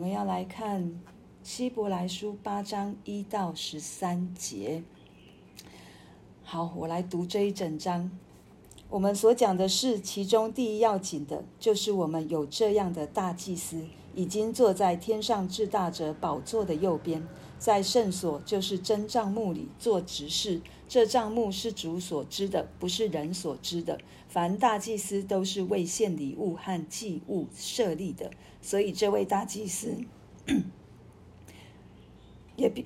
我们要来看希伯来书八章一到十三节。好，我来读这一整章。我们所讲的是其中第一要紧的，就是我们有这样的大祭司，已经坐在天上至大者宝座的右边，在圣所，就是真帐幕里做执事。这账目是主所知的，不是人所知的。凡大祭司都是为献礼物和祭物设立的，所以这位大祭司也必。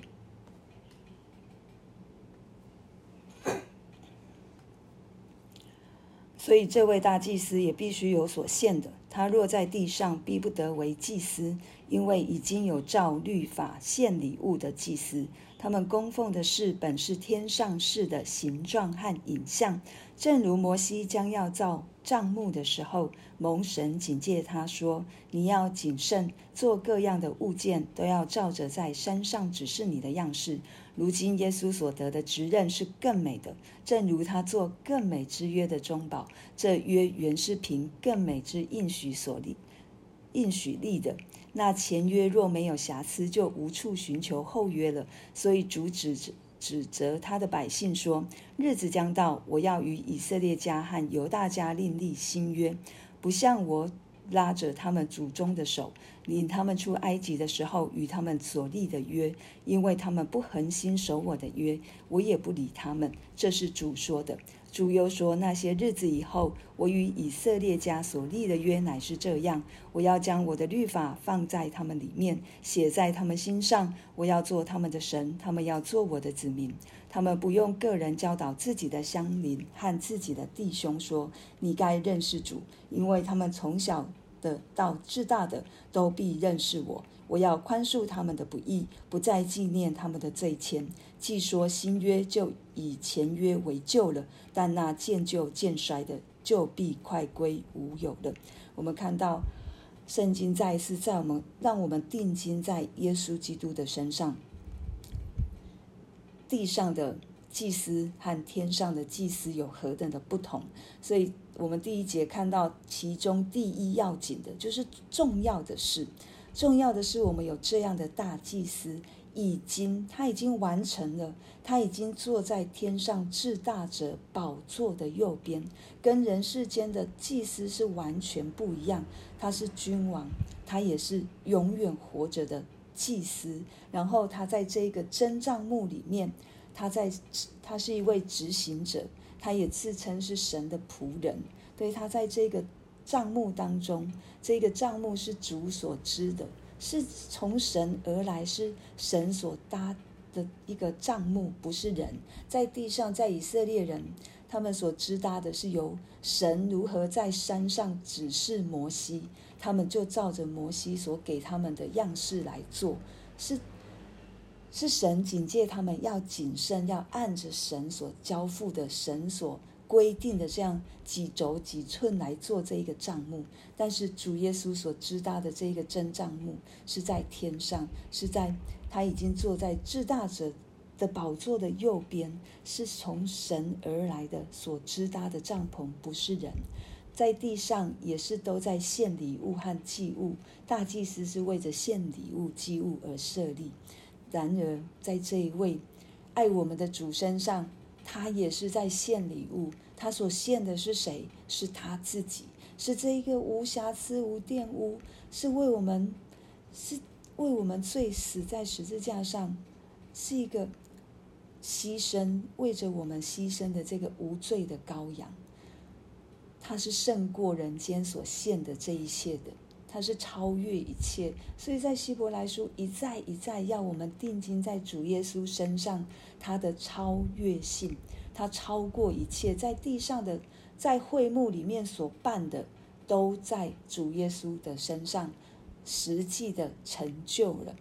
所以，这位大祭司也必须有所献的。他若在地上，必不得为祭司，因为已经有照律法献礼物的祭司。他们供奉的事本是天上事的形状和影像，正如摩西将要造账目的时候，蒙神警戒他说：“你要谨慎，做各样的物件，都要照着在山上指示你的样式。”如今耶稣所得的职任是更美的，正如他做更美之约的中保。这约原是凭更美之应许所立、应许立的。那前约若没有瑕疵，就无处寻求后约了。所以主指指责他的百姓说：“日子将到，我要与以色列家和犹大家另立新约，不像我。”拉着他们祖宗的手，领他们出埃及的时候，与他们所立的约，因为他们不恒心守我的约，我也不理他们。这是主说的。主又说：那些日子以后，我与以色列家所立的约乃是这样：我要将我的律法放在他们里面，写在他们心上。我要做他们的神，他们要做我的子民。他们不用个人教导自己的乡邻和自己的弟兄说：“你该认识主，因为他们从小的到至大的都必认识我。我要宽恕他们的不义，不再纪念他们的罪愆。既说新约，就以前约为旧了，但那渐旧渐衰的，就必快归无有了。”我们看到圣经再一次在我们让我们定睛在耶稣基督的身上。地上的祭司和天上的祭司有何等的不同？所以，我们第一节看到其中第一要紧的，就是重要的事。重要的是，我们有这样的大祭司，已经他已经完成了，他已经坐在天上至大者宝座的右边，跟人世间的祭司是完全不一样。他是君王，他也是永远活着的。祭司，然后他在这个真帐幕里面，他在他是一位执行者，他也自称是神的仆人。对，他在这个帐幕当中，这个帐幕是主所知的，是从神而来，是神所搭的一个帐幕，不是人。在地上，在以色列人，他们所知搭的是由神如何在山上指示摩西。他们就照着摩西所给他们的样式来做，是是神警戒他们要谨慎，要按着神所交付的、神所规定的这样几轴几寸来做这一个帐目。但是主耶稣所知搭的这一个真帐目是在天上，是在他已经坐在至大者的宝座的右边，是从神而来的所支搭的帐篷，不是人。在地上也是都在献礼物和祭物，大祭司是为着献礼物、祭物而设立。然而，在这一位爱我们的主身上，他也是在献礼物。他所献的是谁？是他自己，是这一个无瑕疵、无玷污，是为我们，是为我们罪死在十字架上，是一个牺牲，为着我们牺牲的这个无罪的羔羊。他是胜过人间所献的这一切的，他是超越一切，所以在希伯来书一再一再要我们定睛在主耶稣身上，他的超越性，他超过一切，在地上的，在会幕里面所办的，都在主耶稣的身上实际的成就了，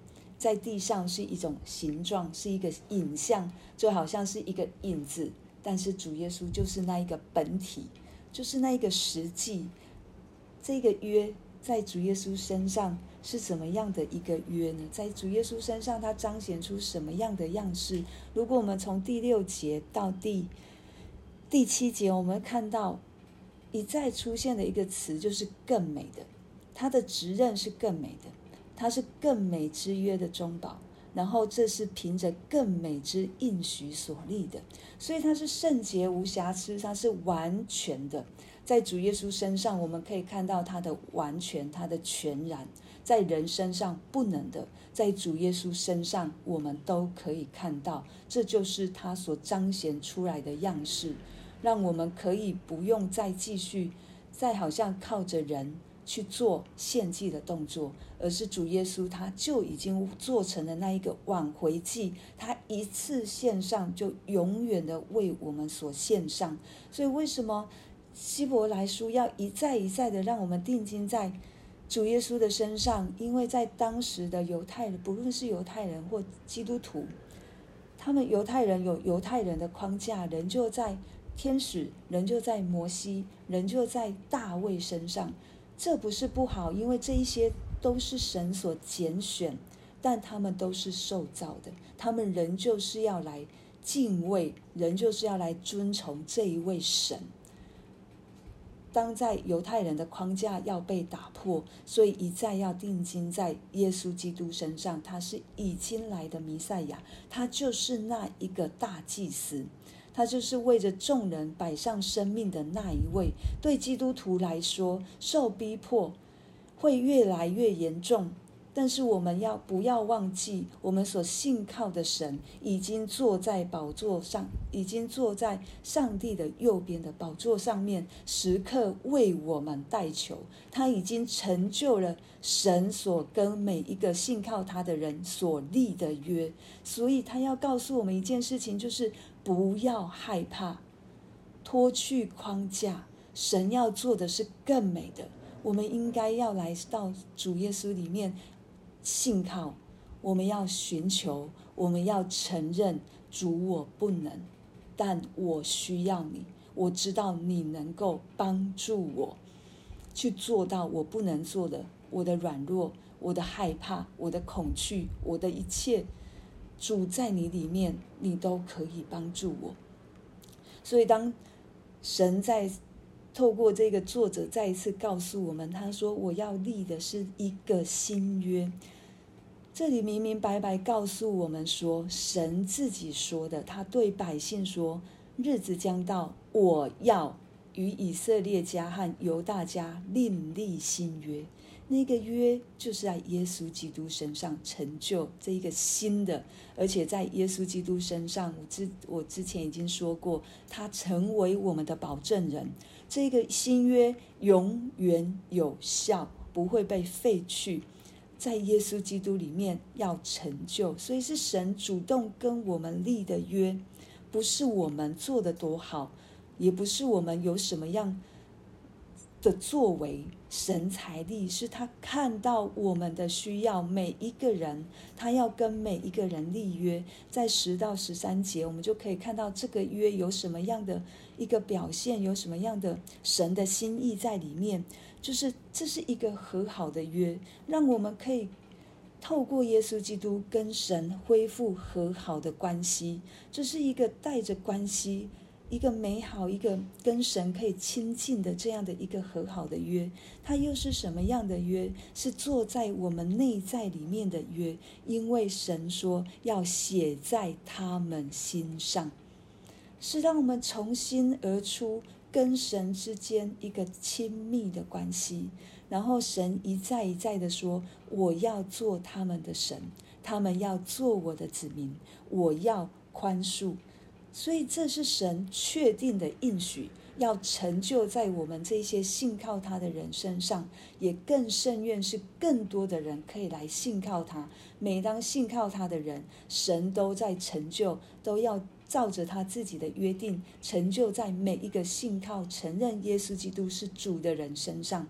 在地上是一种形状，是一个影像，就好像是一个影子，但是主耶稣就是那一个本体。就是那一个实际，这个约在主耶稣身上是怎么样的一个约呢？在主耶稣身上，它彰显出什么样的样式？如果我们从第六节到第第七节，我们看到一再出现的一个词，就是更美的。他的职任是更美的，它是更美之约的中保。然后这是凭着更美之应许所立的，所以它是圣洁无瑕疵，它是完全的。在主耶稣身上，我们可以看到他的完全，他的全然；在人身上不能的，在主耶稣身上，我们都可以看到。这就是他所彰显出来的样式，让我们可以不用再继续，再好像靠着人去做献祭的动作，而是主耶稣他就已经做成了那一个挽回祭，他一次献上就永远的为我们所献上。所以为什么？希伯来书要一再一再的让我们定睛在主耶稣的身上，因为在当时的犹太人，不论是犹太人或基督徒，他们犹太人有犹太人的框架，人就在天使，人就在摩西，人就在大卫身上。这不是不好，因为这一些都是神所拣选，但他们都是受造的，他们人就是要来敬畏，仍就是要来尊崇这一位神。当在犹太人的框架要被打破，所以一再要定睛在耶稣基督身上。他是已经来的弥赛亚，他就是那一个大祭司，他就是为着众人摆上生命的那一位。对基督徒来说，受逼迫会越来越严重。但是我们要不要忘记，我们所信靠的神已经坐在宝座上，已经坐在上帝的右边的宝座上面，时刻为我们代求。他已经成就了神所跟每一个信靠他的人所立的约，所以他要告诉我们一件事情，就是不要害怕，脱去框架，神要做的是更美的。我们应该要来到主耶稣里面。信靠，我们要寻求，我们要承认主，我不能，但我需要你。我知道你能够帮助我去做到我不能做的，我的软弱，我的害怕，我的恐惧，我的一切，主在你里面，你都可以帮助我。所以，当神在透过这个作者再一次告诉我们，他说：“我要立的是一个新约。”这里明明白白告诉我们说，神自己说的，他对百姓说：“日子将到，我要与以色列家和犹大家另立新约。那个约就是在耶稣基督身上成就这一个新的，而且在耶稣基督身上，我之我之前已经说过，他成为我们的保证人。这个新约永远有效，不会被废去。”在耶稣基督里面要成就，所以是神主动跟我们立的约，不是我们做得多好，也不是我们有什么样的作为，神才力，是他看到我们的需要，每一个人，他要跟每一个人立约，在十到十三节，我们就可以看到这个约有什么样的一个表现，有什么样的神的心意在里面。就是这是一个和好的约，让我们可以透过耶稣基督跟神恢复和好的关系。这是一个带着关系，一个美好，一个跟神可以亲近的这样的一个和好的约。它又是什么样的约？是坐在我们内在里面的约，因为神说要写在他们心上，是让我们从心而出。跟神之间一个亲密的关系，然后神一再一再的说：“我要做他们的神，他们要做我的子民，我要宽恕。”所以这是神确定的应许，要成就在我们这些信靠他的人身上，也更甚愿是更多的人可以来信靠他。每当信靠他的人，神都在成就，都要。照着他自己的约定，成就在每一个信靠、承认耶稣基督是主的人身上。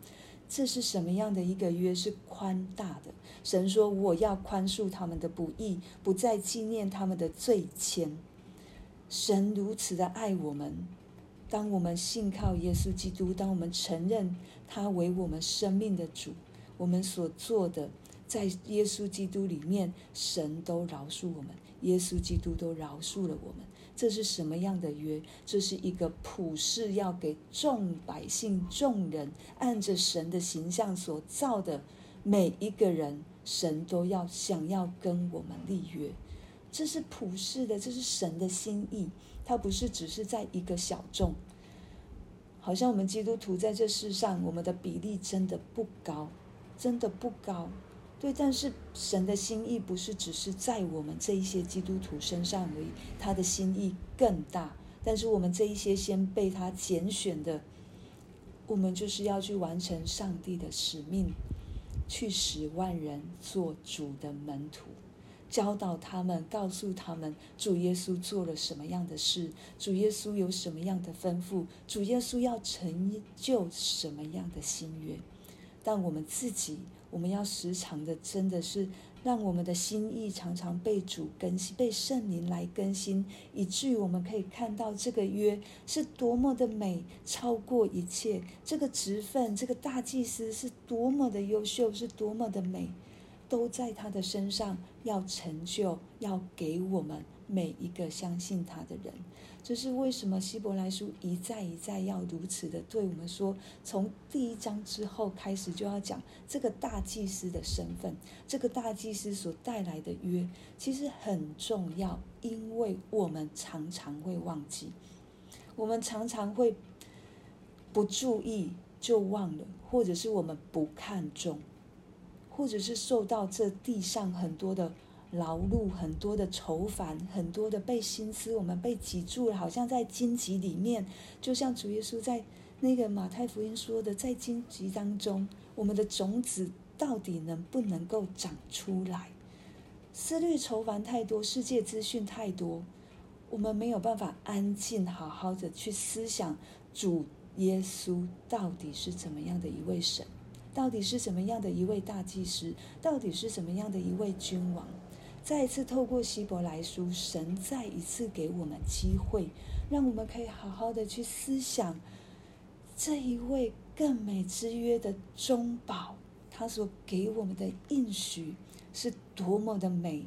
这是什么样的一个约？是宽大的。神说：“我要宽恕他们的不义，不再纪念他们的罪愆。”神如此的爱我们。当我们信靠耶稣基督，当我们承认他为我们生命的主，我们所做的，在耶稣基督里面，神都饶恕我们。耶稣基督都饶恕了我们，这是什么样的约？这是一个普世要给众百姓、众人按着神的形象所造的每一个人神都要想要跟我们立约。这是普世的，这是神的心意。它不是只是在一个小众，好像我们基督徒在这世上，我们的比例真的不高，真的不高。对，但是神的心意不是只是在我们这一些基督徒身上而已，他的心意更大。但是我们这一些先被他拣选的，我们就是要去完成上帝的使命，去使万人做主的门徒。教导他们，告诉他们主耶稣做了什么样的事，主耶稣有什么样的吩咐，主耶稣要成就什么样的心愿。但我们自己，我们要时常的，真的是让我们的心意常常被主更新，被圣灵来更新，以至于我们可以看到这个约是多么的美，超过一切。这个职分，这个大祭司是多么的优秀，是多么的美。都在他的身上，要成就，要给我们每一个相信他的人。这是为什么希伯来书一再一再要如此的对我们说，从第一章之后开始就要讲这个大祭司的身份，这个大祭司所带来的约，其实很重要，因为我们常常会忘记，我们常常会不注意就忘了，或者是我们不看重。或者是受到这地上很多的劳碌、很多的愁烦、很多的被心思，我们被挤住了，好像在荆棘里面。就像主耶稣在那个马太福音说的，在荆棘当中，我们的种子到底能不能够长出来？思虑愁烦太多，世界资讯太多，我们没有办法安静好好的去思想主耶稣到底是怎么样的一位神。到底是怎么样的一位大祭司？到底是怎么样的一位君王？再一次透过希伯来书，神再一次给我们机会，让我们可以好好的去思想这一位更美之约的中保，他所给我们的应许是多么的美，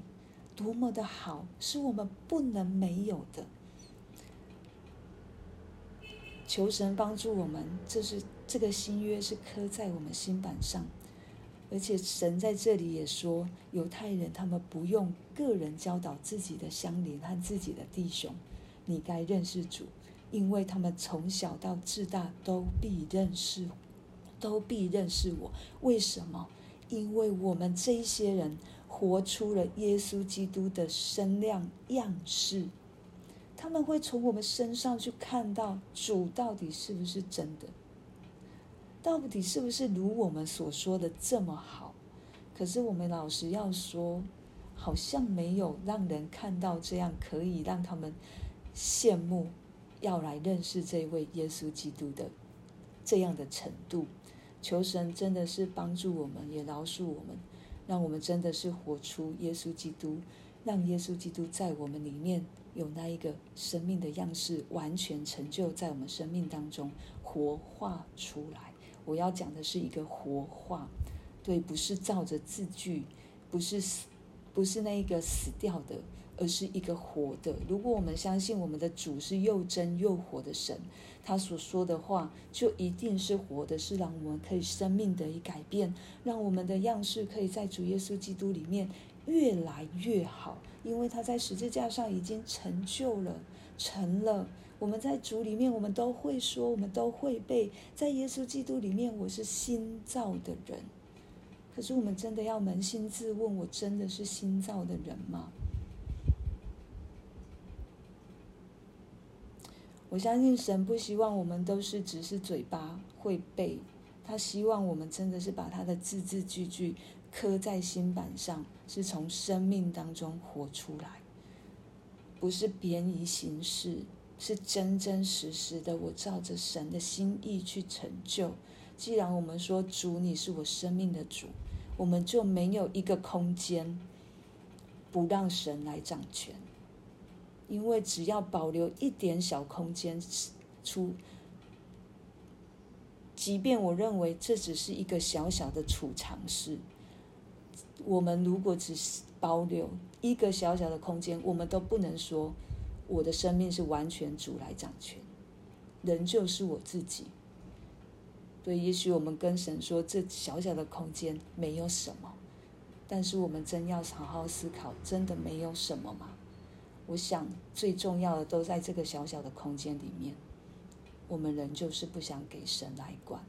多么的好，是我们不能没有的。求神帮助我们，这是。这个新约是刻在我们心板上，而且神在这里也说，犹太人他们不用个人教导自己的乡邻和自己的弟兄，你该认识主，因为他们从小到至大都必认识，都必认识我。为什么？因为我们这一些人活出了耶稣基督的身量样式，他们会从我们身上去看到主到底是不是真的。到底是不是如我们所说的这么好？可是我们老实要说，好像没有让人看到这样可以让他们羡慕，要来认识这位耶稣基督的这样的程度。求神真的是帮助我们，也饶恕我们，让我们真的是活出耶稣基督，让耶稣基督在我们里面有那一个生命的样式，完全成就在我们生命当中活化出来。我要讲的是一个活化，对，不是照着字句，不是死，不是那一个死掉的，而是一个活的。如果我们相信我们的主是又真又活的神，他所说的话就一定是活的，是让我们可以生命得以改变，让我们的样式可以在主耶稣基督里面越来越好，因为他在十字架上已经成就了，成了。我们在主里面，我们都会说，我们都会背。在耶稣基督里面，我是新造的人。可是，我们真的要扪心自问：我真的是新造的人吗？我相信神不希望我们都是只是嘴巴会背，他希望我们真的是把他的字字句句刻在心板上，是从生命当中活出来，不是便宜行事。是真真实实的，我照着神的心意去成就。既然我们说主，你是我生命的主，我们就没有一个空间不让神来掌权。因为只要保留一点小空间出，即便我认为这只是一个小小的储藏室，我们如果只是保留一个小小的空间，我们都不能说。我的生命是完全主来掌权，人就是我自己。对，也许我们跟神说，这小小的空间没有什么，但是我们真要好好思考，真的没有什么吗？我想最重要的都在这个小小的空间里面，我们人就是不想给神来管。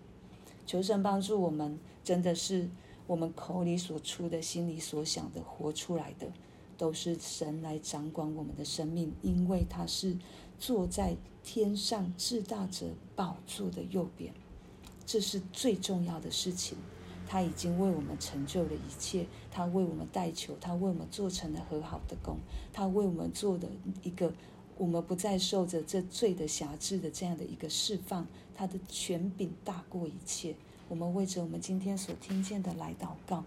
求神帮助我们，真的是我们口里所出的、心里所想的、活出来的，都是神来掌管我们的生命，因为他是坐在天上至大者宝座的右边，这是最重要的事情。他已经为我们成就了一切，他为我们代求，他为我们做成了和好的工，他为我们做的一个，我们不再受着这罪的辖制的这样的一个释放，他的权柄大过一切。我们为着我们今天所听见的来祷告。